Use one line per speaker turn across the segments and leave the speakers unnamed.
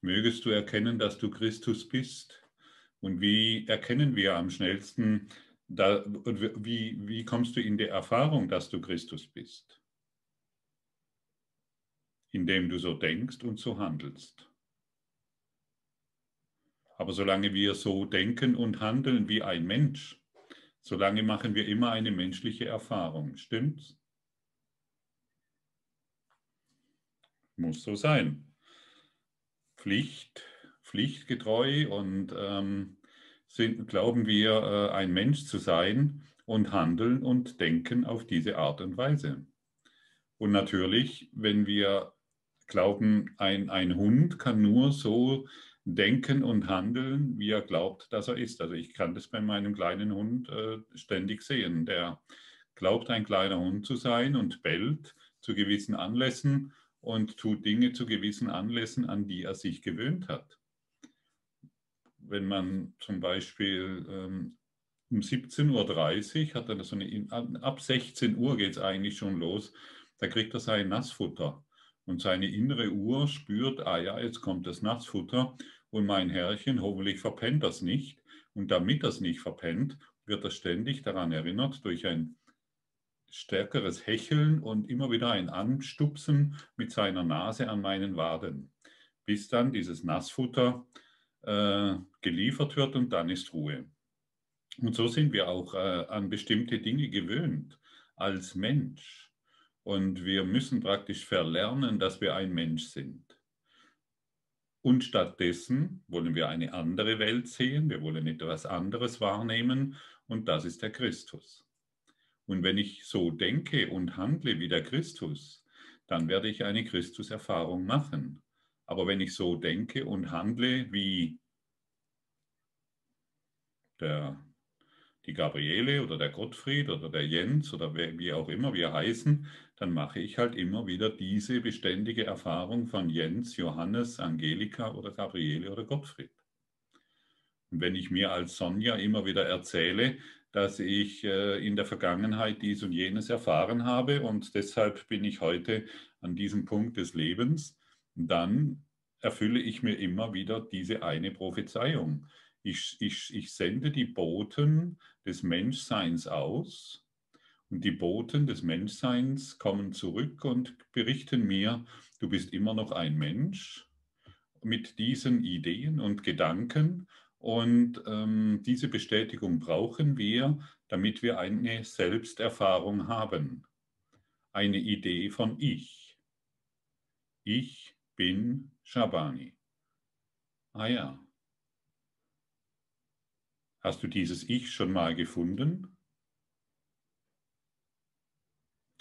mögest du erkennen, dass du Christus bist. Und wie erkennen wir am schnellsten, da, wie, wie kommst du in die Erfahrung, dass du Christus bist? Indem du so denkst und so handelst. Aber solange wir so denken und handeln wie ein Mensch, solange machen wir immer eine menschliche Erfahrung. Stimmt's? Muss so sein. Pflicht, pflichtgetreu und ähm, sind, glauben wir, äh, ein Mensch zu sein und handeln und denken auf diese Art und Weise. Und natürlich, wenn wir glauben, ein, ein Hund kann nur so denken und handeln, wie er glaubt, dass er ist. Also ich kann das bei meinem kleinen Hund äh, ständig sehen. Der glaubt, ein kleiner Hund zu sein und bellt zu gewissen Anlässen und tut Dinge zu gewissen Anlässen, an die er sich gewöhnt hat. Wenn man zum Beispiel ähm, um 17.30 Uhr hat er so eine, ab 16 Uhr geht es eigentlich schon los, da kriegt er sein Nassfutter. Und seine innere Uhr spürt, ah ja, jetzt kommt das Nassfutter und mein Herrchen, hoffentlich verpennt das nicht. Und damit das nicht verpennt, wird er ständig daran erinnert durch ein stärkeres Hecheln und immer wieder ein Anstupsen mit seiner Nase an meinen Waden, bis dann dieses Nassfutter äh, geliefert wird und dann ist Ruhe. Und so sind wir auch äh, an bestimmte Dinge gewöhnt als Mensch. Und wir müssen praktisch verlernen, dass wir ein Mensch sind. Und stattdessen wollen wir eine andere Welt sehen, wir wollen etwas anderes wahrnehmen und das ist der Christus. Und wenn ich so denke und handle wie der Christus, dann werde ich eine Christuserfahrung machen. Aber wenn ich so denke und handle wie der die Gabriele oder der Gottfried oder der Jens oder wie auch immer wir heißen, dann mache ich halt immer wieder diese beständige Erfahrung von Jens, Johannes, Angelika oder Gabriele oder Gottfried. Und wenn ich mir als Sonja immer wieder erzähle, dass ich äh, in der Vergangenheit dies und jenes erfahren habe und deshalb bin ich heute an diesem Punkt des Lebens, dann erfülle ich mir immer wieder diese eine Prophezeiung. Ich, ich, ich sende die Boten des Menschseins aus und die Boten des Menschseins kommen zurück und berichten mir, du bist immer noch ein Mensch mit diesen Ideen und Gedanken und ähm, diese Bestätigung brauchen wir, damit wir eine Selbsterfahrung haben. Eine Idee von Ich. Ich bin Shabani. Ah ja, Hast du dieses Ich schon mal gefunden?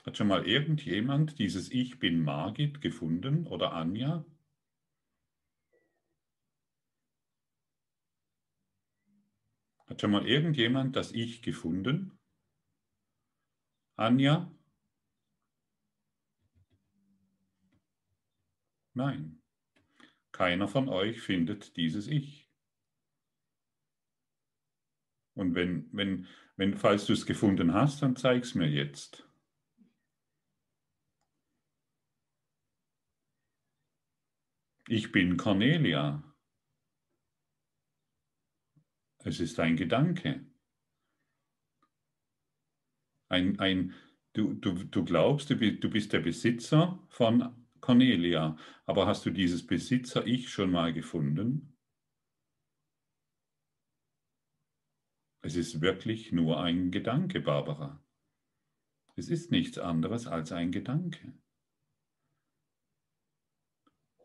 Hat schon mal irgendjemand dieses Ich bin Margit gefunden oder Anja? Schon mal irgendjemand das Ich gefunden? Anja? Nein, keiner von euch findet dieses Ich. Und wenn, wenn, wenn, falls du es gefunden hast, dann zeig es mir jetzt. Ich bin Cornelia. Es ist ein Gedanke. Ein, ein, du, du, du glaubst, du bist der Besitzer von Cornelia, aber hast du dieses Besitzer-Ich schon mal gefunden? Es ist wirklich nur ein Gedanke, Barbara. Es ist nichts anderes als ein Gedanke.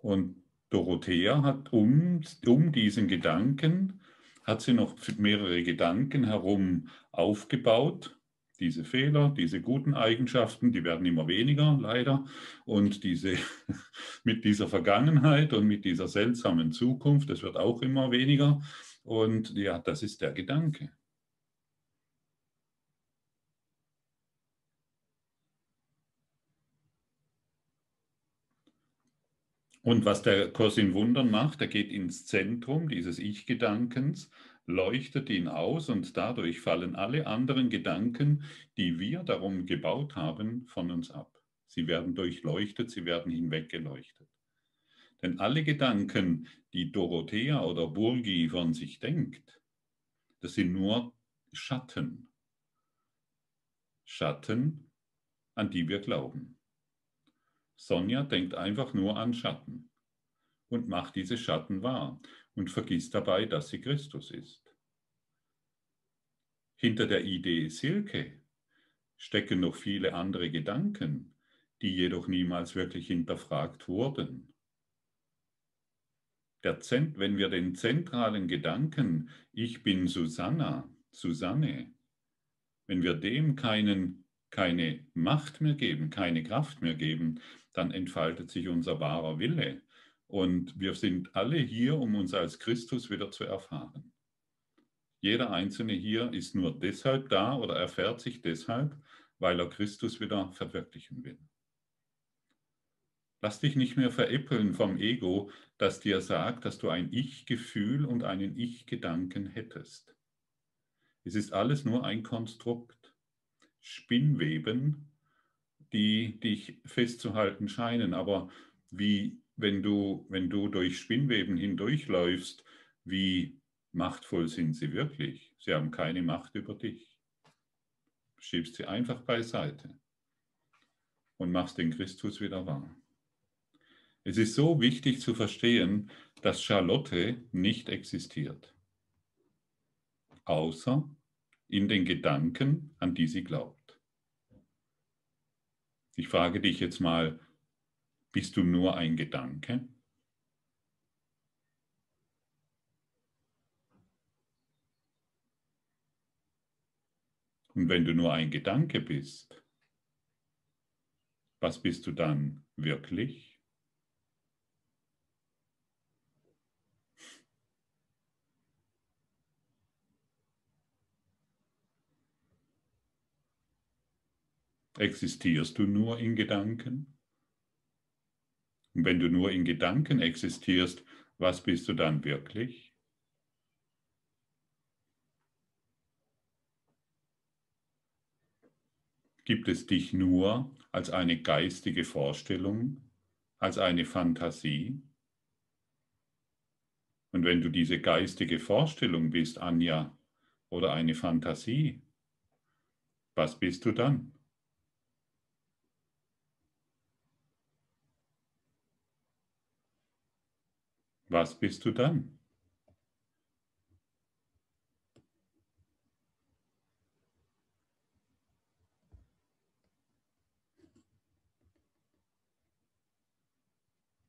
Und Dorothea hat um, um diesen Gedanken, hat sie noch mehrere Gedanken herum aufgebaut. Diese Fehler, diese guten Eigenschaften, die werden immer weniger, leider. Und diese, mit dieser Vergangenheit und mit dieser seltsamen Zukunft, das wird auch immer weniger. Und ja, das ist der Gedanke. Und was der Kurs in Wundern macht, er geht ins Zentrum dieses Ich-Gedankens, leuchtet ihn aus und dadurch fallen alle anderen Gedanken, die wir darum gebaut haben, von uns ab. Sie werden durchleuchtet, sie werden hinweggeleuchtet. Denn alle Gedanken, die Dorothea oder Burgi von sich denkt, das sind nur Schatten. Schatten, an die wir glauben. Sonja denkt einfach nur an Schatten und macht diese Schatten wahr und vergisst dabei, dass sie Christus ist. Hinter der Idee Silke stecken noch viele andere Gedanken, die jedoch niemals wirklich hinterfragt wurden. Zent, wenn wir den zentralen Gedanken, ich bin Susanna, Susanne, wenn wir dem keinen, keine Macht mehr geben, keine Kraft mehr geben, dann entfaltet sich unser wahrer Wille. Und wir sind alle hier, um uns als Christus wieder zu erfahren. Jeder Einzelne hier ist nur deshalb da oder erfährt sich deshalb, weil er Christus wieder verwirklichen will. Lass dich nicht mehr veräppeln vom Ego, das dir sagt, dass du ein Ich-Gefühl und einen Ich-Gedanken hättest. Es ist alles nur ein Konstrukt. Spinnweben, die dich festzuhalten scheinen, aber wie, wenn du, wenn du durch Spinnweben hindurchläufst, wie machtvoll sind sie wirklich? Sie haben keine Macht über dich. Schiebst sie einfach beiseite und machst den Christus wieder wahr. Es ist so wichtig zu verstehen, dass Charlotte nicht existiert, außer in den Gedanken, an die sie glaubt. Ich frage dich jetzt mal, bist du nur ein Gedanke? Und wenn du nur ein Gedanke bist, was bist du dann wirklich? Existierst du nur in Gedanken? Und wenn du nur in Gedanken existierst, was bist du dann wirklich? Gibt es dich nur als eine geistige Vorstellung, als eine Fantasie? Und wenn du diese geistige Vorstellung bist, Anja, oder eine Fantasie, was bist du dann? Was bist du dann?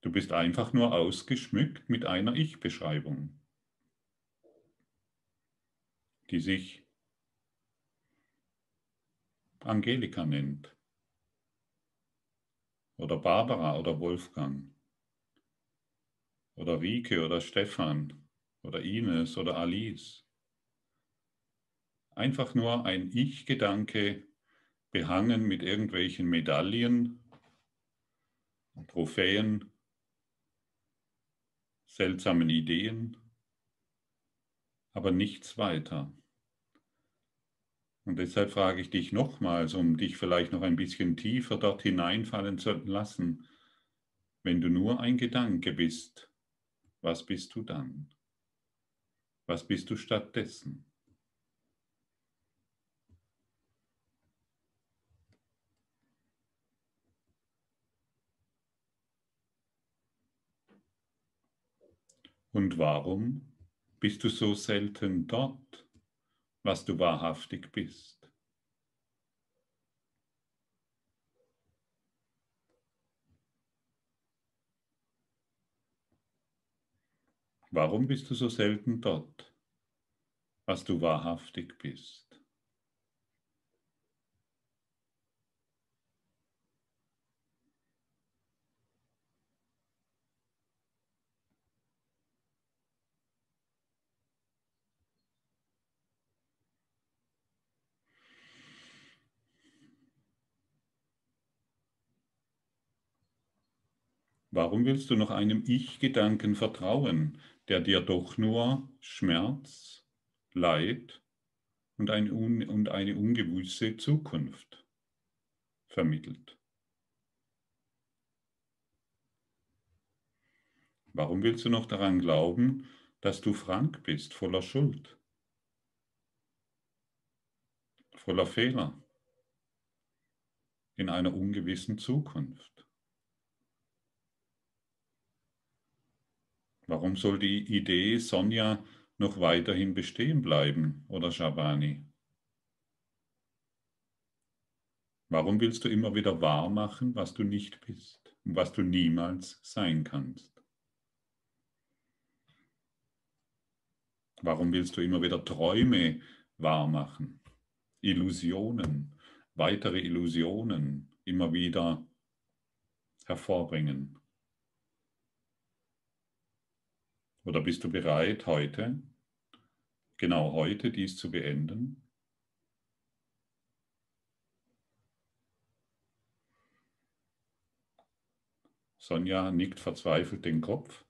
Du bist einfach nur ausgeschmückt mit einer Ich-Beschreibung, die sich Angelika nennt oder Barbara oder Wolfgang oder Rike oder Stefan oder Ines oder Alice. Einfach nur ein Ich-Gedanke behangen mit irgendwelchen Medaillen, Trophäen, seltsamen Ideen, aber nichts weiter. Und deshalb frage ich dich nochmals, um dich vielleicht noch ein bisschen tiefer dort hineinfallen zu lassen, wenn du nur ein Gedanke bist, was bist du dann? Was bist du stattdessen? Und warum bist du so selten dort, was du wahrhaftig bist? Warum bist du so selten dort, was du wahrhaftig bist? Warum willst du noch einem Ich-Gedanken vertrauen, der dir doch nur Schmerz, Leid und eine, und eine ungewisse Zukunft vermittelt. Warum willst du noch daran glauben, dass du Frank bist, voller Schuld, voller Fehler, in einer ungewissen Zukunft? Warum soll die Idee Sonja noch weiterhin bestehen bleiben oder Shabani? Warum willst du immer wieder wahr machen, was du nicht bist und was du niemals sein kannst? Warum willst du immer wieder Träume wahr machen? Illusionen, weitere Illusionen immer wieder hervorbringen? Oder bist du bereit, heute, genau heute, dies zu beenden? Sonja nickt verzweifelt den Kopf.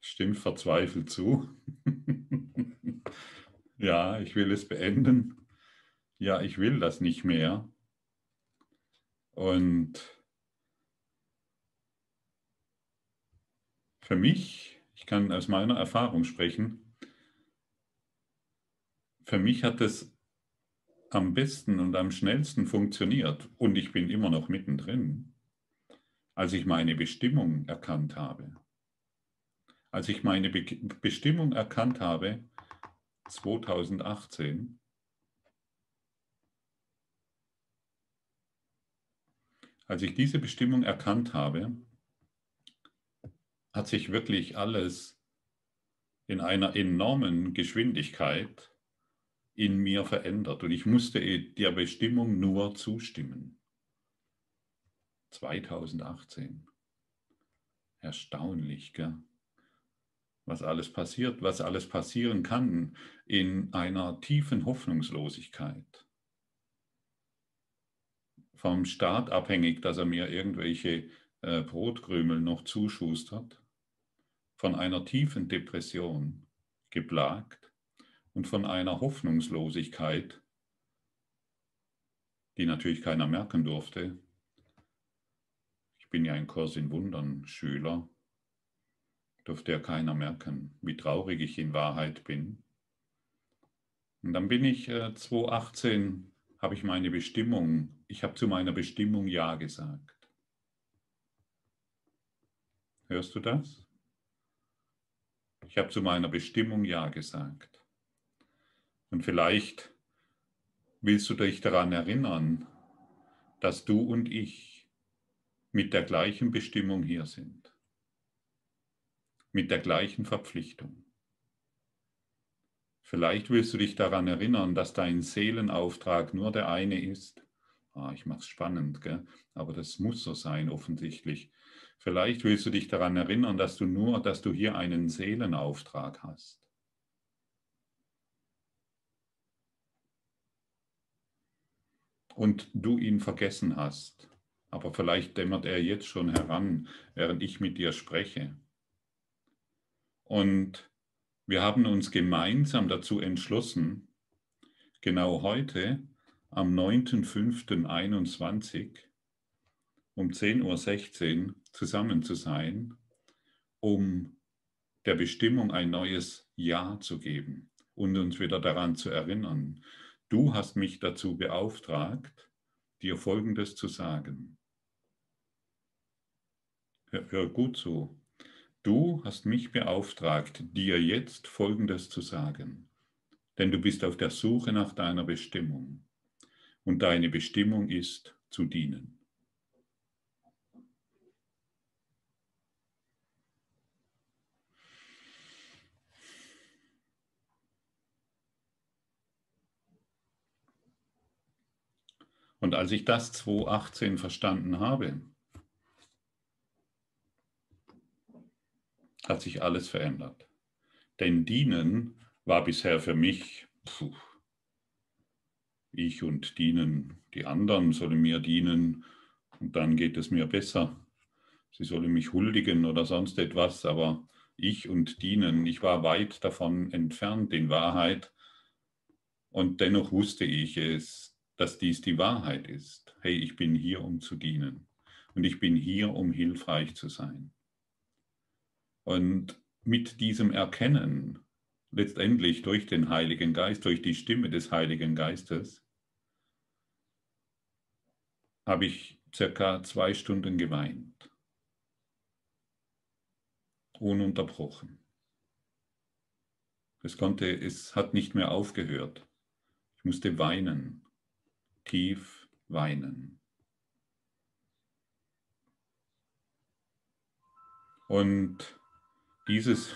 Stimmt verzweifelt zu. ja, ich will es beenden. Ja, ich will das nicht mehr. Und für mich, ich kann aus meiner Erfahrung sprechen, für mich hat es am besten und am schnellsten funktioniert, und ich bin immer noch mittendrin, als ich meine Bestimmung erkannt habe. Als ich meine Be Bestimmung erkannt habe, 2018, als ich diese Bestimmung erkannt habe, hat sich wirklich alles in einer enormen Geschwindigkeit in mir verändert und ich musste der Bestimmung nur zustimmen. 2018. Erstaunlich, gell? was alles passiert, was alles passieren kann in einer tiefen Hoffnungslosigkeit. Vom Staat abhängig, dass er mir irgendwelche äh, Brotkrümel noch zuschustert, von einer tiefen Depression geplagt und von einer Hoffnungslosigkeit, die natürlich keiner merken durfte. Ich bin ja ein Kurs in Wundern Schüler, durfte ja keiner merken, wie traurig ich in Wahrheit bin. Und dann bin ich äh, 2018, habe ich meine Bestimmung, ich habe zu meiner Bestimmung Ja gesagt. Hörst du das? Ich habe zu meiner Bestimmung Ja gesagt. Und vielleicht willst du dich daran erinnern, dass du und ich mit der gleichen Bestimmung hier sind, mit der gleichen Verpflichtung. Vielleicht willst du dich daran erinnern, dass dein Seelenauftrag nur der eine ist. Ah, ich mache es spannend, gell? aber das muss so sein offensichtlich. Vielleicht willst du dich daran erinnern, dass du nur, dass du hier einen Seelenauftrag hast. und du ihn vergessen hast. Aber vielleicht dämmert er jetzt schon heran, während ich mit dir spreche. Und wir haben uns gemeinsam dazu entschlossen, genau heute am 9.5.21 um 10.16 Uhr zusammen zu sein, um der Bestimmung ein neues Ja zu geben und uns wieder daran zu erinnern, Du hast mich dazu beauftragt, dir Folgendes zu sagen. Hör, hör gut zu. Du hast mich beauftragt, dir jetzt Folgendes zu sagen. Denn du bist auf der Suche nach deiner Bestimmung. Und deine Bestimmung ist zu dienen. Und als ich das 2018 verstanden habe, hat sich alles verändert. Denn dienen war bisher für mich, puh, ich und dienen, die anderen sollen mir dienen und dann geht es mir besser. Sie sollen mich huldigen oder sonst etwas, aber ich und dienen, ich war weit davon entfernt in Wahrheit und dennoch wusste ich es, dass dies die Wahrheit ist. Hey, ich bin hier, um zu dienen. und ich bin hier, um hilfreich zu sein. Und mit diesem Erkennen, letztendlich durch den Heiligen Geist, durch die Stimme des Heiligen Geistes, habe ich circa zwei Stunden geweint. Ununterbrochen. Es konnte, es hat nicht mehr aufgehört. Ich musste weinen, tief weinen. Und dieses,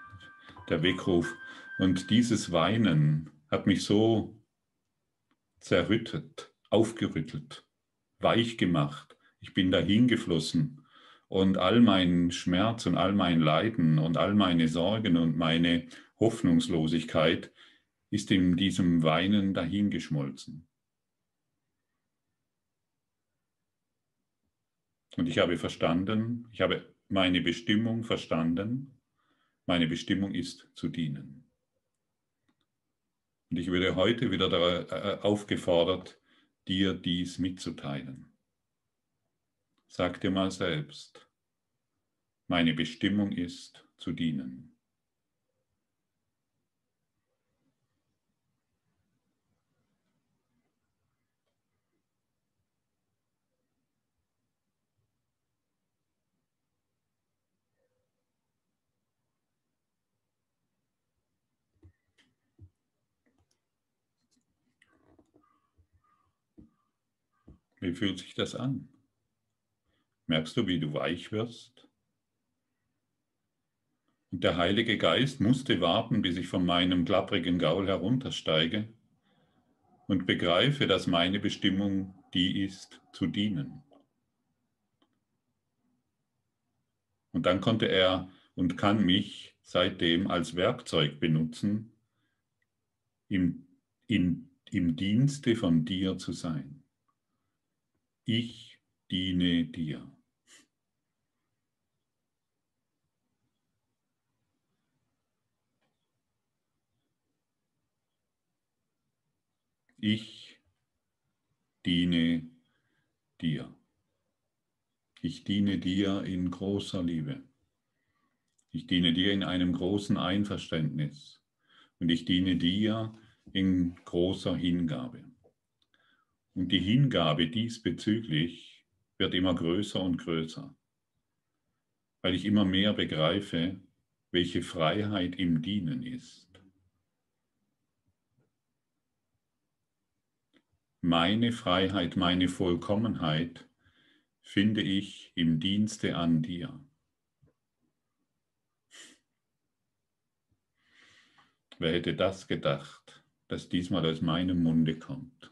der Weckruf, und dieses Weinen hat mich so zerrüttet, aufgerüttelt, weich gemacht. Ich bin dahin geflossen und all mein Schmerz und all mein Leiden und all meine Sorgen und meine Hoffnungslosigkeit ist in diesem Weinen dahingeschmolzen. Und ich habe verstanden, ich habe meine Bestimmung verstanden. Meine Bestimmung ist zu dienen. Und ich würde heute wieder äh, aufgefordert, dir dies mitzuteilen. Sag dir mal selbst, meine Bestimmung ist zu dienen. Wie fühlt sich das an? Merkst du, wie du weich wirst? Und der Heilige Geist musste warten, bis ich von meinem klapprigen Gaul heruntersteige und begreife, dass meine Bestimmung die ist, zu dienen. Und dann konnte er und kann mich seitdem als Werkzeug benutzen, im, in, im Dienste von dir zu sein ich diene dir. Ich diene dir. Ich diene dir in großer Liebe. Ich diene dir in einem großen Einverständnis. Und ich diene dir in großer Hingabe. Und die Hingabe diesbezüglich wird immer größer und größer, weil ich immer mehr begreife, welche Freiheit im Dienen ist. Meine Freiheit, meine Vollkommenheit finde ich im Dienste an dir. Wer hätte das gedacht, dass diesmal aus meinem Munde kommt?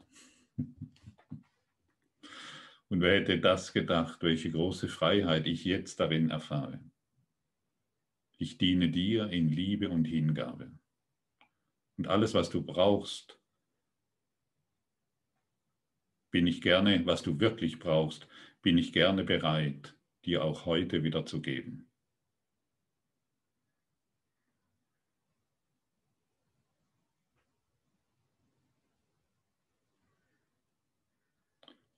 Und wer hätte das gedacht, welche große Freiheit ich jetzt darin erfahre? Ich diene dir in Liebe und Hingabe. Und alles, was du brauchst, bin ich gerne, was du wirklich brauchst, bin ich gerne bereit, dir auch heute wieder zu geben.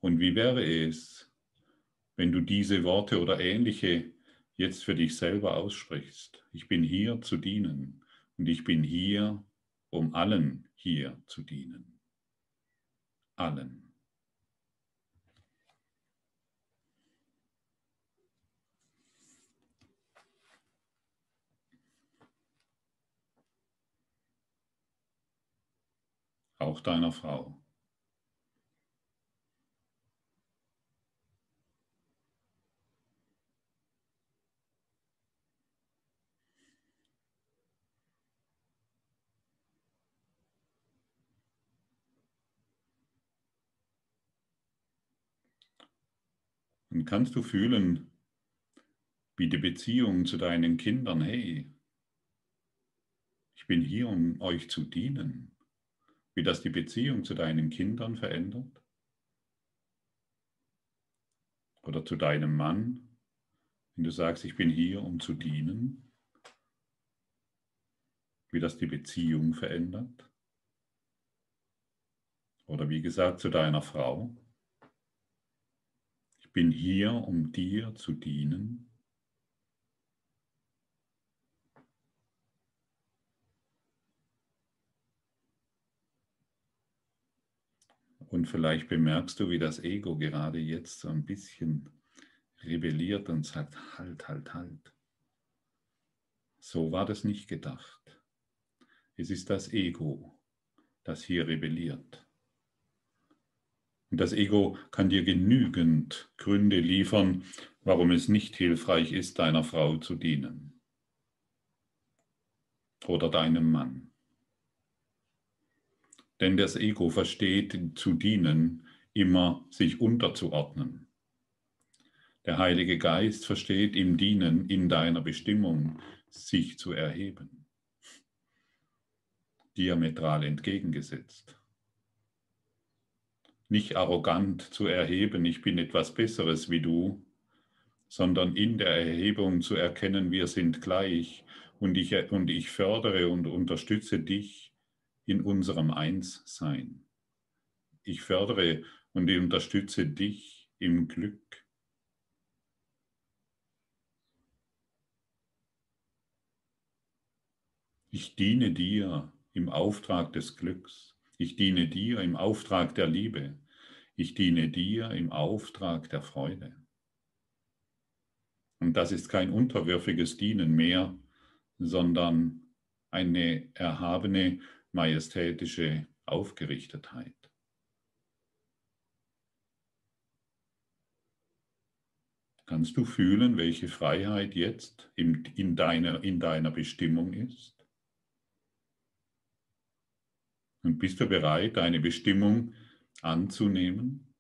Und wie wäre es, wenn du diese Worte oder ähnliche jetzt für dich selber aussprichst? Ich bin hier zu dienen und ich bin hier, um allen hier zu dienen. Allen. Auch deiner Frau. Und kannst du fühlen, wie die Beziehung zu deinen Kindern, hey, ich bin hier, um euch zu dienen, wie das die Beziehung zu deinen Kindern verändert? Oder zu deinem Mann, wenn du sagst, ich bin hier, um zu dienen, wie das die Beziehung verändert? Oder wie gesagt, zu deiner Frau, bin hier, um dir zu dienen. Und vielleicht bemerkst du, wie das Ego gerade jetzt so ein bisschen rebelliert und sagt, halt, halt, halt. So war das nicht gedacht. Es ist das Ego, das hier rebelliert. Und das Ego kann dir genügend Gründe liefern, warum es nicht hilfreich ist, deiner Frau zu dienen oder deinem Mann. Denn das Ego versteht zu dienen immer sich unterzuordnen. Der Heilige Geist versteht im Dienen in deiner Bestimmung sich zu erheben. Diametral entgegengesetzt. Nicht arrogant zu erheben, ich bin etwas Besseres wie du, sondern in der Erhebung zu erkennen, wir sind gleich und ich, und ich fördere und unterstütze dich in unserem Einssein. Ich fördere und unterstütze dich im Glück. Ich diene dir im Auftrag des Glücks. Ich diene dir im Auftrag der Liebe. Ich diene dir im Auftrag der Freude. Und das ist kein unterwürfiges Dienen mehr, sondern eine erhabene majestätische Aufgerichtetheit. Kannst du fühlen, welche Freiheit jetzt in, in, deiner, in deiner Bestimmung ist? Und bist du bereit, deine Bestimmung anzunehmen?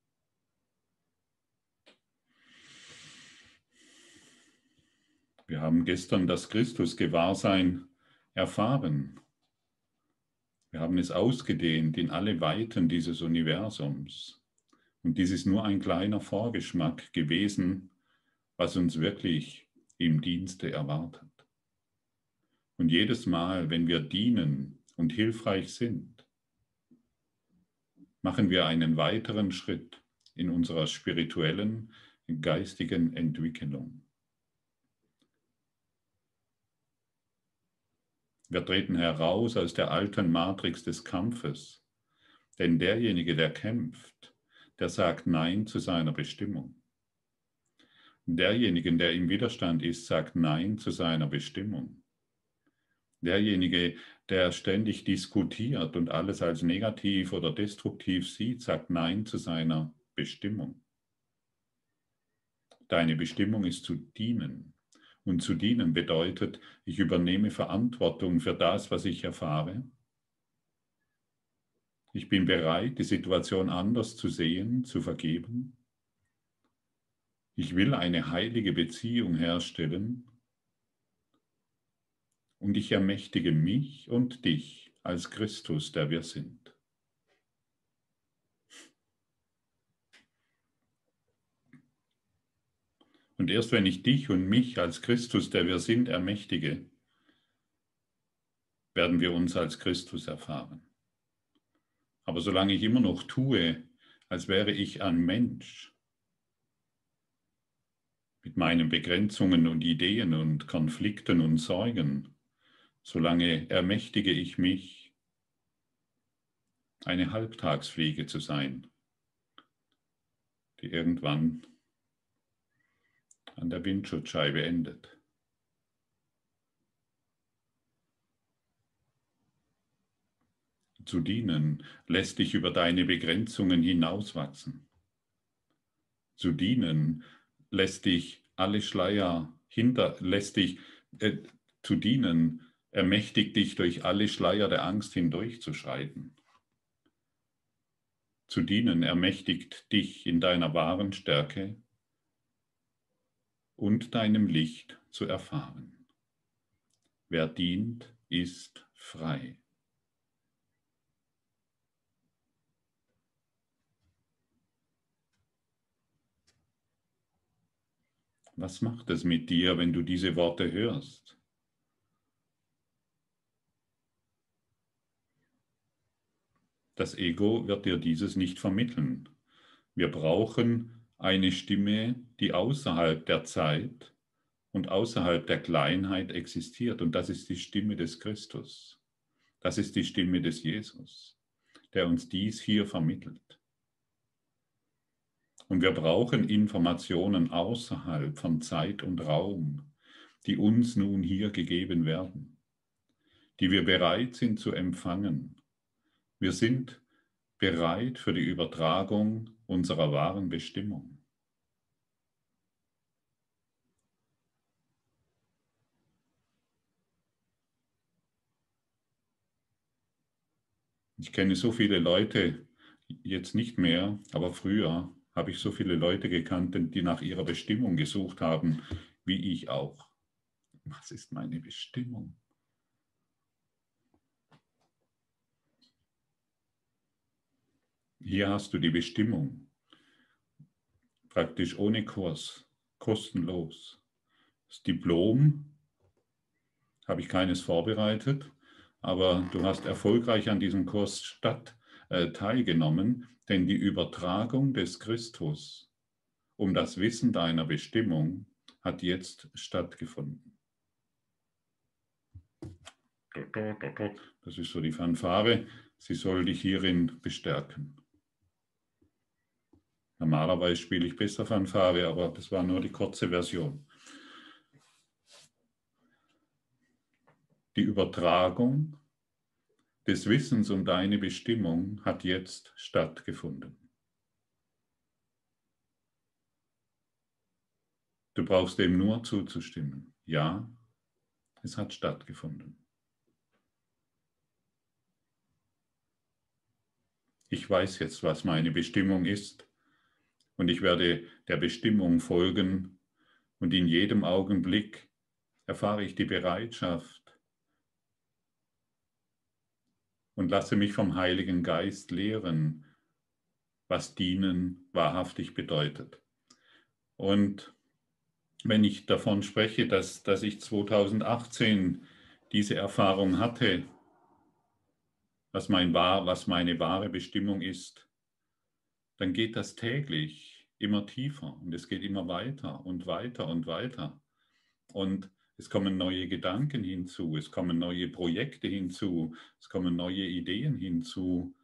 Wir haben gestern das Christusgewahrsein erfahren. Wir haben es ausgedehnt in alle Weiten dieses Universums. Und dies ist nur ein kleiner Vorgeschmack gewesen, was uns wirklich im Dienste erwartet. Und jedes Mal, wenn wir dienen und hilfreich sind, machen wir einen weiteren Schritt in unserer spirituellen, geistigen Entwicklung. Wir treten heraus aus der alten Matrix des Kampfes. Denn derjenige, der kämpft, der sagt Nein zu seiner Bestimmung. Derjenige, der im Widerstand ist, sagt Nein zu seiner Bestimmung. Derjenige, der ständig diskutiert und alles als negativ oder destruktiv sieht, sagt Nein zu seiner Bestimmung. Deine Bestimmung ist zu dienen, und zu dienen bedeutet, ich übernehme Verantwortung für das, was ich erfahre. Ich bin bereit, die Situation anders zu sehen, zu vergeben. Ich will eine heilige Beziehung herstellen und ich ermächtige mich und dich als Christus, der wir sind. Und erst wenn ich dich und mich als Christus, der wir sind, ermächtige, werden wir uns als Christus erfahren. Aber solange ich immer noch tue, als wäre ich ein Mensch, mit meinen Begrenzungen und Ideen und Konflikten und Sorgen, solange ermächtige ich mich, eine Halbtagsfliege zu sein, die irgendwann an der Windschutzscheibe endet. Zu dienen lässt dich über deine Begrenzungen hinauswachsen. Zu dienen lässt dich alle Schleier hinter, lässt dich äh, zu dienen, ermächtigt dich durch alle Schleier der Angst hindurchzuschreiten. Zu dienen ermächtigt dich in deiner wahren Stärke und deinem Licht zu erfahren. Wer dient, ist frei. Was macht es mit dir, wenn du diese Worte hörst? Das Ego wird dir dieses nicht vermitteln. Wir brauchen eine Stimme, die außerhalb der Zeit und außerhalb der Kleinheit existiert. Und das ist die Stimme des Christus. Das ist die Stimme des Jesus, der uns dies hier vermittelt. Und wir brauchen Informationen außerhalb von Zeit und Raum, die uns nun hier gegeben werden, die wir bereit sind zu empfangen. Wir sind bereit für die Übertragung unserer wahren Bestimmung. Ich kenne so viele Leute, jetzt nicht mehr, aber früher habe ich so viele Leute gekannt, die nach ihrer Bestimmung gesucht haben, wie ich auch. Was ist meine Bestimmung? Hier hast du die Bestimmung, praktisch ohne Kurs, kostenlos. Das Diplom habe ich keines vorbereitet, aber du hast erfolgreich an diesem Kurs statt, äh, teilgenommen, denn die Übertragung des Christus um das Wissen deiner Bestimmung hat jetzt stattgefunden. Das ist so die Fanfare. Sie soll dich hierin bestärken. Normalerweise spiele ich besser Fanfare, aber das war nur die kurze Version. Die Übertragung des Wissens um deine Bestimmung hat jetzt stattgefunden. Du brauchst dem nur zuzustimmen. Ja, es hat stattgefunden. Ich weiß jetzt, was meine Bestimmung ist und ich werde der Bestimmung folgen und in jedem Augenblick erfahre ich die Bereitschaft und lasse mich vom Heiligen Geist lehren, was dienen wahrhaftig bedeutet. Und wenn ich davon spreche, dass, dass ich 2018 diese Erfahrung hatte, was, mein, was meine wahre Bestimmung ist, dann geht das täglich immer tiefer und es geht immer weiter und weiter und weiter. Und es kommen neue Gedanken hinzu, es kommen neue Projekte hinzu, es kommen neue Ideen hinzu,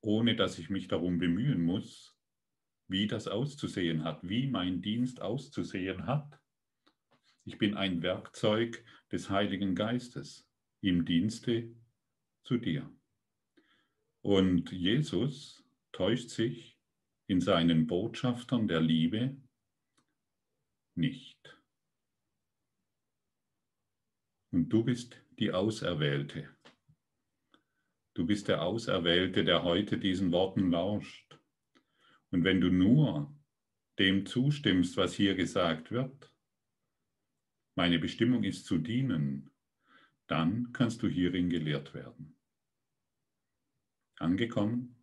ohne dass ich mich darum bemühen muss, wie das auszusehen hat, wie mein Dienst auszusehen hat. Ich bin ein Werkzeug des Heiligen Geistes im Dienste zu dir. Und Jesus täuscht sich in seinen Botschaftern der Liebe nicht. Und du bist die Auserwählte. Du bist der Auserwählte, der heute diesen Worten lauscht. Und wenn du nur dem zustimmst, was hier gesagt wird, meine Bestimmung ist zu dienen, dann kannst du hierin gelehrt werden. Angekommen?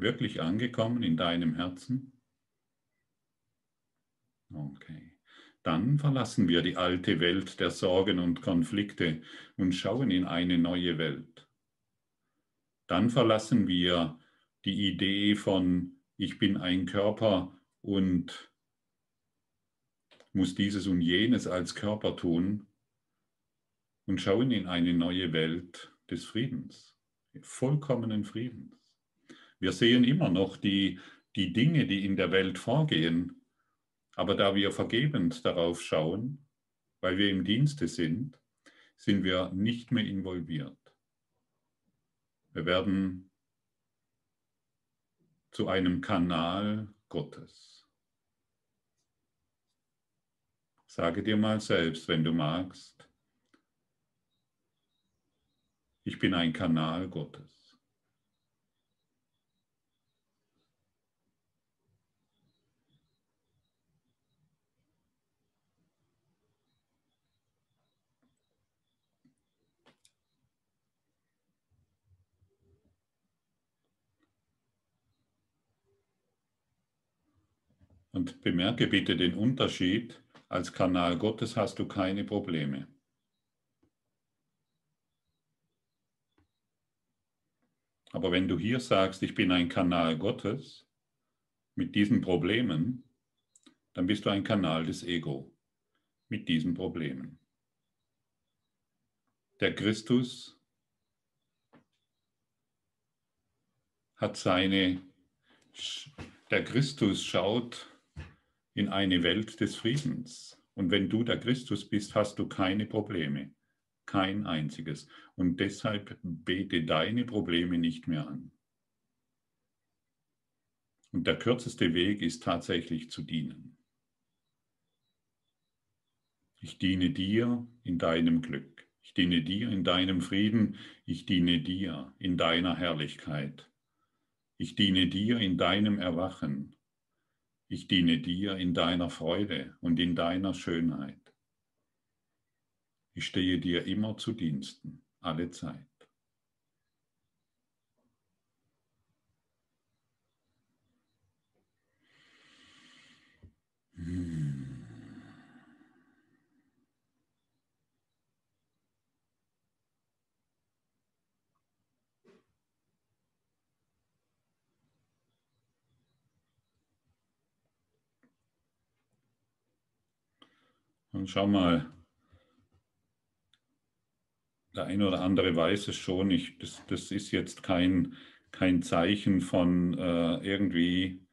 Wirklich angekommen in deinem Herzen? Okay. Dann verlassen wir die alte Welt der Sorgen und Konflikte und schauen in eine neue Welt. Dann verlassen wir die Idee von, ich bin ein Körper und muss dieses und jenes als Körper tun und schauen in eine neue Welt des Friedens, vollkommenen Friedens. Wir sehen immer noch die, die Dinge, die in der Welt vorgehen, aber da wir vergebend darauf schauen, weil wir im Dienste sind, sind wir nicht mehr involviert. Wir werden zu einem Kanal Gottes. Sage dir mal selbst, wenn du magst, ich bin ein Kanal Gottes. Und bemerke bitte den Unterschied. Als Kanal Gottes hast du keine Probleme. Aber wenn du hier sagst, ich bin ein Kanal Gottes mit diesen Problemen, dann bist du ein Kanal des Ego mit diesen Problemen. Der Christus hat seine, der Christus schaut in eine Welt des Friedens. Und wenn du der Christus bist, hast du keine Probleme. Kein einziges. Und deshalb bete deine Probleme nicht mehr an. Und der kürzeste Weg ist tatsächlich zu dienen. Ich diene dir in deinem Glück. Ich diene dir in deinem Frieden. Ich diene dir in deiner Herrlichkeit. Ich diene dir in deinem Erwachen. Ich diene dir in deiner Freude und in deiner Schönheit. Ich stehe dir immer zu Diensten, alle Zeit. Hmm. Und schau mal, der eine oder andere weiß es schon, ich, das, das ist jetzt kein, kein Zeichen von äh, irgendwie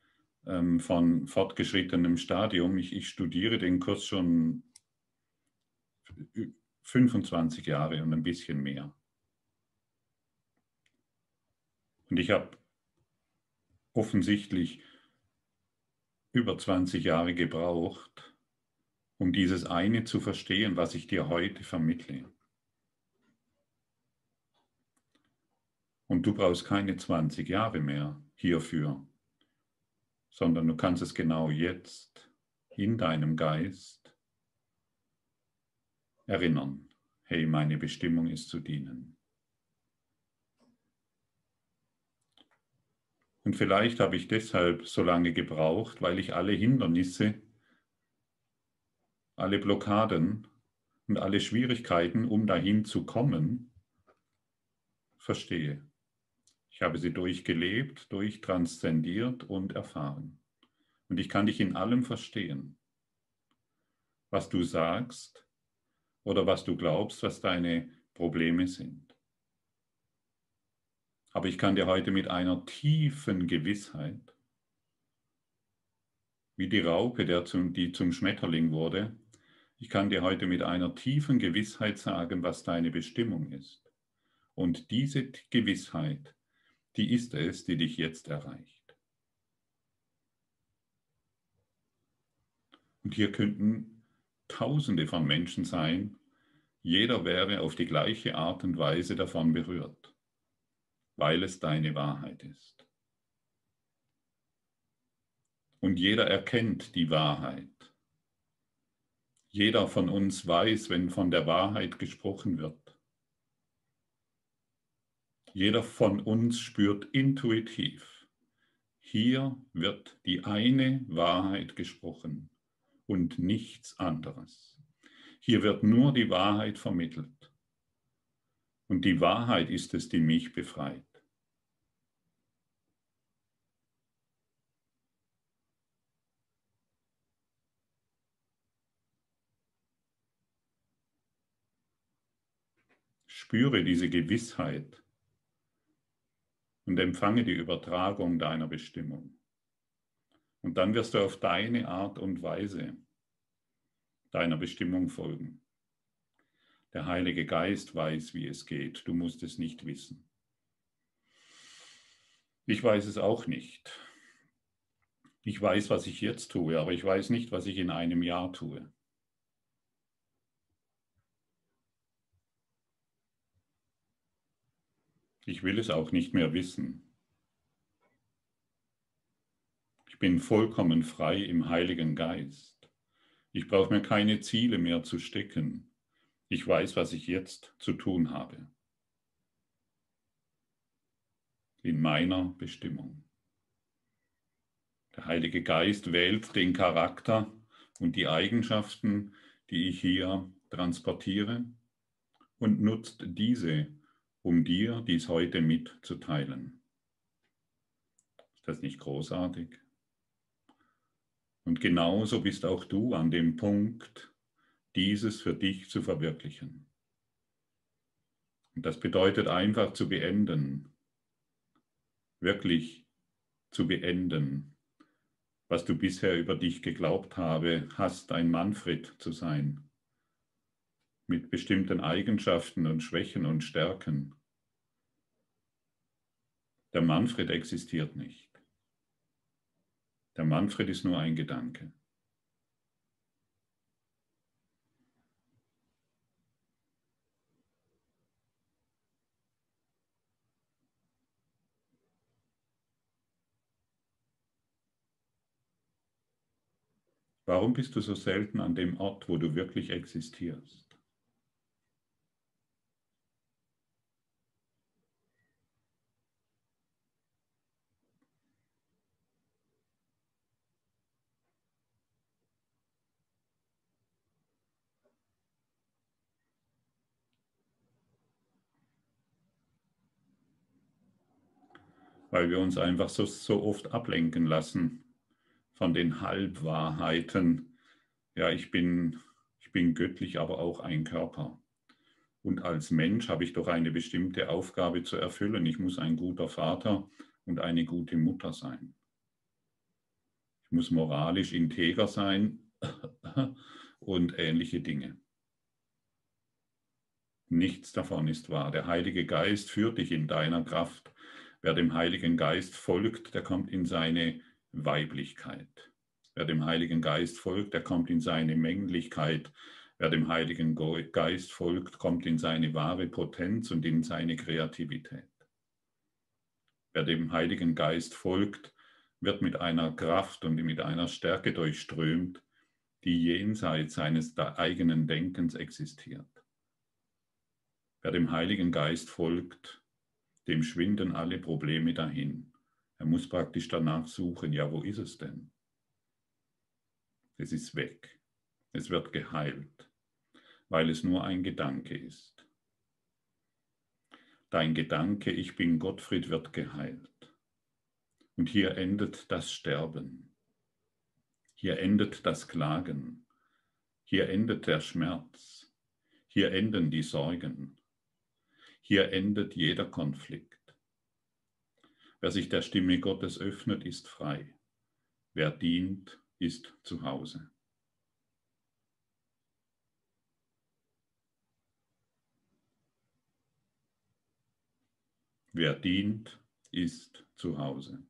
ähm, von fortgeschrittenem Stadium. Ich, ich studiere den Kurs schon 25 Jahre und ein bisschen mehr. Und ich habe offensichtlich über 20 Jahre gebraucht, um dieses eine zu verstehen, was ich dir heute vermittle. Und du brauchst keine 20 Jahre mehr hierfür, sondern du kannst es genau jetzt in deinem Geist erinnern. Hey, meine Bestimmung ist zu dienen. Und vielleicht habe ich deshalb so lange gebraucht, weil ich alle Hindernisse alle Blockaden und alle Schwierigkeiten, um dahin zu kommen, verstehe. Ich habe sie durchgelebt, durchtranszendiert und erfahren. Und ich kann dich in allem verstehen, was du sagst oder was du glaubst, was deine Probleme sind. Aber ich kann dir heute mit einer tiefen Gewissheit, wie die Raupe, der zum, die zum Schmetterling wurde, ich kann dir heute mit einer tiefen Gewissheit sagen, was deine Bestimmung ist. Und diese Gewissheit, die ist es, die dich jetzt erreicht. Und hier könnten Tausende von Menschen sein, jeder wäre auf die gleiche Art und Weise davon berührt, weil es deine Wahrheit ist. Und jeder erkennt die Wahrheit jeder von uns weiß, wenn von der Wahrheit gesprochen wird. Jeder von uns spürt intuitiv, hier wird die eine Wahrheit gesprochen und nichts anderes. Hier wird nur die Wahrheit vermittelt. Und die Wahrheit ist es, die mich befreit. Spüre diese Gewissheit und empfange die Übertragung deiner Bestimmung. Und dann wirst du auf deine Art und Weise deiner Bestimmung folgen. Der Heilige Geist weiß, wie es geht. Du musst es nicht wissen. Ich weiß es auch nicht. Ich weiß, was ich jetzt tue, aber ich weiß nicht, was ich in einem Jahr tue. Ich will es auch nicht mehr wissen. Ich bin vollkommen frei im Heiligen Geist. Ich brauche mir keine Ziele mehr zu stecken. Ich weiß, was ich jetzt zu tun habe. In meiner Bestimmung. Der Heilige Geist wählt den Charakter und die Eigenschaften, die ich hier transportiere und nutzt diese um dir dies heute mitzuteilen. Ist das nicht großartig? Und genauso bist auch du an dem Punkt, dieses für dich zu verwirklichen. Und das bedeutet einfach zu beenden, wirklich zu beenden, was du bisher über dich geglaubt habe, hast, ein Manfred zu sein, mit bestimmten Eigenschaften und Schwächen und Stärken. Der Manfred existiert nicht. Der Manfred ist nur ein Gedanke. Warum bist du so selten an dem Ort, wo du wirklich existierst? Weil wir uns einfach so, so oft ablenken lassen von den Halbwahrheiten. Ja, ich bin, ich bin göttlich, aber auch ein Körper. Und als Mensch habe ich doch eine bestimmte Aufgabe zu erfüllen. Ich muss ein guter Vater und eine gute Mutter sein. Ich muss moralisch integer sein und ähnliche Dinge. Nichts davon ist wahr. Der Heilige Geist führt dich in deiner Kraft. Wer dem Heiligen Geist folgt, der kommt in seine Weiblichkeit. Wer dem Heiligen Geist folgt, der kommt in seine Männlichkeit. Wer dem Heiligen Geist folgt, kommt in seine wahre Potenz und in seine Kreativität. Wer dem Heiligen Geist folgt, wird mit einer Kraft und mit einer Stärke durchströmt, die jenseits seines eigenen Denkens existiert. Wer dem Heiligen Geist folgt, dem schwinden alle Probleme dahin. Er muss praktisch danach suchen, ja, wo ist es denn? Es ist weg. Es wird geheilt, weil es nur ein Gedanke ist. Dein Gedanke, ich bin Gottfried, wird geheilt. Und hier endet das Sterben. Hier endet das Klagen. Hier endet der Schmerz. Hier enden die Sorgen. Hier endet jeder Konflikt. Wer sich der Stimme Gottes öffnet, ist frei. Wer dient, ist zu Hause. Wer dient, ist zu Hause.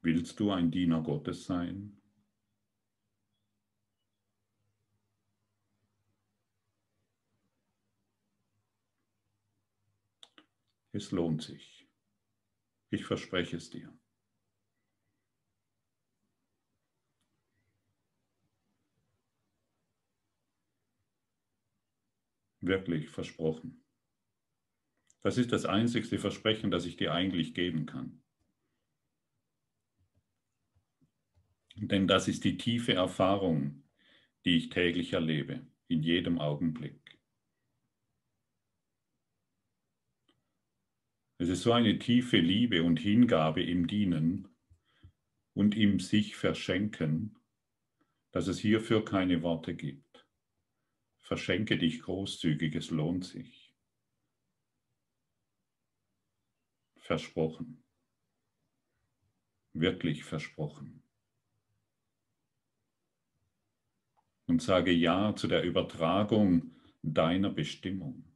Willst du ein Diener Gottes sein? Es lohnt sich. Ich verspreche es dir. Wirklich versprochen. Das ist das einzigste Versprechen, das ich dir eigentlich geben kann. Denn das ist die tiefe Erfahrung, die ich täglich erlebe, in jedem Augenblick. Es ist so eine tiefe Liebe und Hingabe im Dienen und im sich verschenken, dass es hierfür keine Worte gibt. Verschenke dich großzügig, es lohnt sich. Versprochen. Wirklich versprochen. Und sage Ja zu der Übertragung deiner Bestimmung.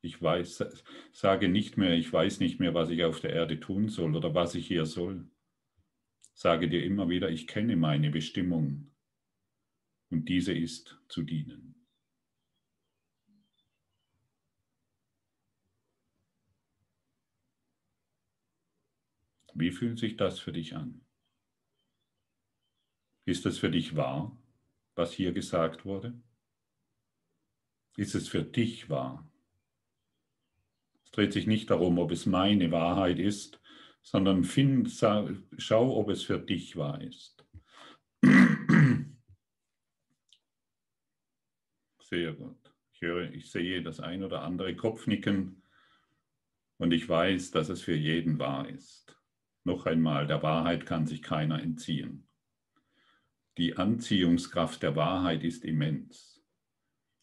Ich weiß, sage nicht mehr, ich weiß nicht mehr, was ich auf der Erde tun soll oder was ich hier soll. Sage dir immer wieder, ich kenne meine Bestimmung und diese ist zu dienen. Wie fühlt sich das für dich an? Ist es für dich wahr, was hier gesagt wurde? Ist es für dich wahr? Es dreht sich nicht darum, ob es meine Wahrheit ist, sondern find, schau, ob es für dich wahr ist. sehr gut. Ich höre, ich sehe das ein oder andere Kopfnicken und ich weiß, dass es für jeden wahr ist. Noch einmal, der Wahrheit kann sich keiner entziehen. Die Anziehungskraft der Wahrheit ist immens.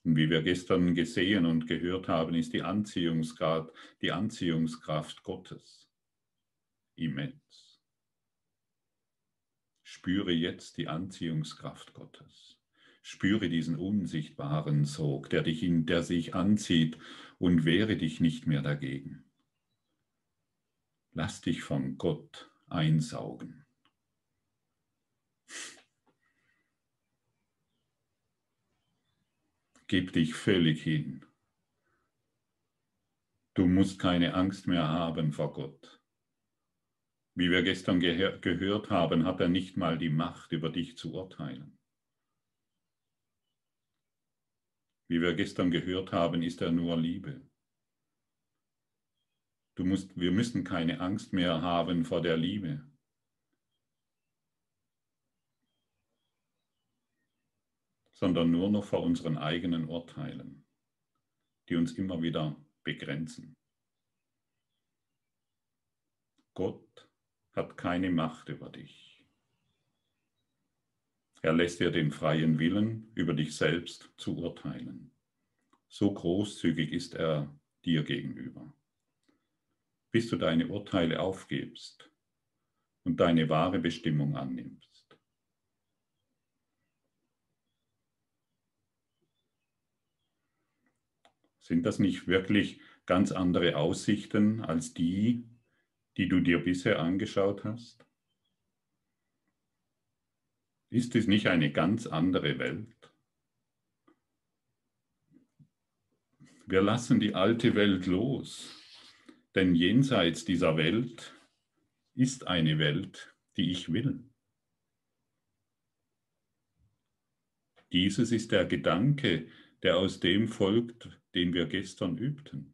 Und wie wir gestern gesehen und gehört haben, ist die Anziehungskraft, die Anziehungskraft Gottes immens. Spüre jetzt die Anziehungskraft Gottes. Spüre diesen unsichtbaren Sog, der, dich in, der sich anzieht und wehre dich nicht mehr dagegen. Lass dich von Gott einsaugen. Gib dich völlig hin. Du musst keine Angst mehr haben vor Gott. Wie wir gestern ge gehört haben, hat er nicht mal die Macht, über dich zu urteilen. Wie wir gestern gehört haben, ist er nur Liebe. Du musst, wir müssen keine Angst mehr haben vor der Liebe. Sondern nur noch vor unseren eigenen Urteilen, die uns immer wieder begrenzen. Gott hat keine Macht über dich. Er lässt dir den freien Willen, über dich selbst zu urteilen. So großzügig ist er dir gegenüber. Bis du deine Urteile aufgibst und deine wahre Bestimmung annimmst. Sind das nicht wirklich ganz andere Aussichten als die, die du dir bisher angeschaut hast? Ist es nicht eine ganz andere Welt? Wir lassen die alte Welt los, denn jenseits dieser Welt ist eine Welt, die ich will. Dieses ist der Gedanke, der aus dem folgt, den wir gestern übten.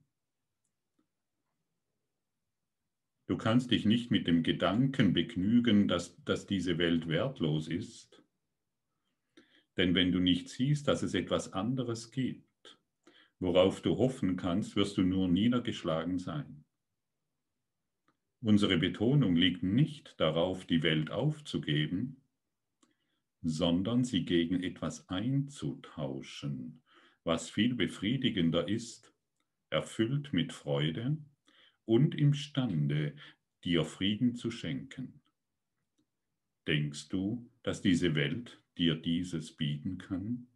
Du kannst dich nicht mit dem Gedanken begnügen, dass, dass diese Welt wertlos ist. Denn wenn du nicht siehst, dass es etwas anderes gibt, worauf du hoffen kannst, wirst du nur niedergeschlagen sein. Unsere Betonung liegt nicht darauf, die Welt aufzugeben, sondern sie gegen etwas einzutauschen, was viel befriedigender ist, erfüllt mit Freude und imstande, dir Frieden zu schenken. Denkst du, dass diese Welt dir dieses bieten kann?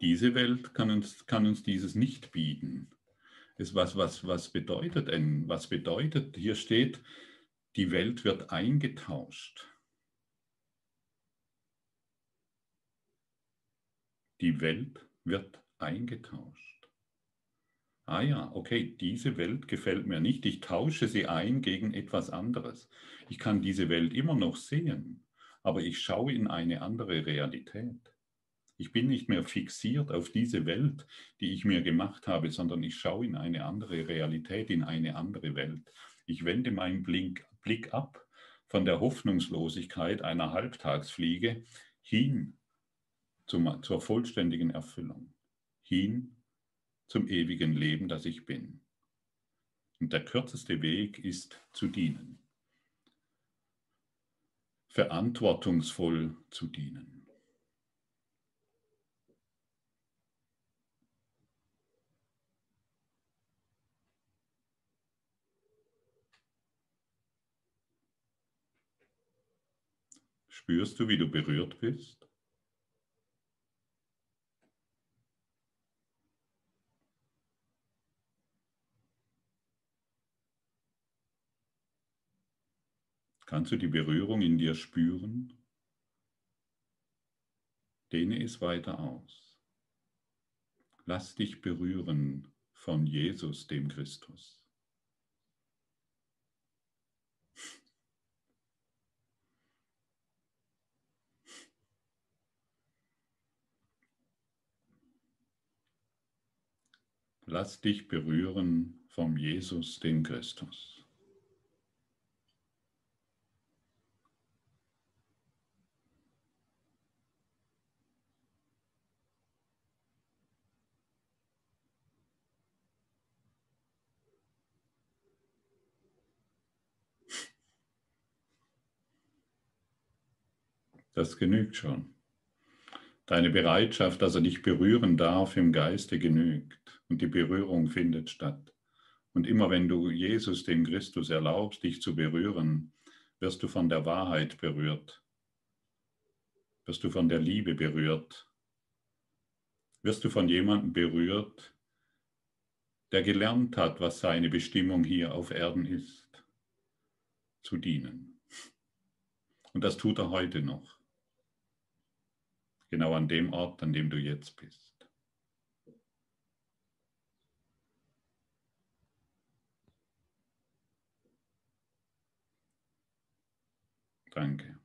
Diese Welt kann uns, kann uns dieses nicht bieten. Es was, was, was bedeutet denn? Was bedeutet, hier steht, die Welt wird eingetauscht. Die Welt wird eingetauscht. Ah ja, okay, diese Welt gefällt mir nicht. Ich tausche sie ein gegen etwas anderes. Ich kann diese Welt immer noch sehen, aber ich schaue in eine andere Realität. Ich bin nicht mehr fixiert auf diese Welt, die ich mir gemacht habe, sondern ich schaue in eine andere Realität, in eine andere Welt. Ich wende meinen Blick, Blick ab von der Hoffnungslosigkeit einer Halbtagsfliege hin zum, zur vollständigen Erfüllung, hin zum ewigen Leben, das ich bin. Und der kürzeste Weg ist zu dienen, verantwortungsvoll zu dienen. Spürst du, wie du berührt bist? Kannst du die Berührung in dir spüren? Dehne es weiter aus. Lass dich berühren von Jesus, dem Christus. Lass dich berühren vom Jesus, dem Christus. Das genügt schon. Deine Bereitschaft, dass er dich berühren darf im Geiste, genügt. Und die Berührung findet statt. Und immer wenn du Jesus, dem Christus, erlaubst, dich zu berühren, wirst du von der Wahrheit berührt. Wirst du von der Liebe berührt. Wirst du von jemandem berührt, der gelernt hat, was seine Bestimmung hier auf Erden ist, zu dienen. Und das tut er heute noch. Genau an dem Ort, an dem du jetzt bist. Danke.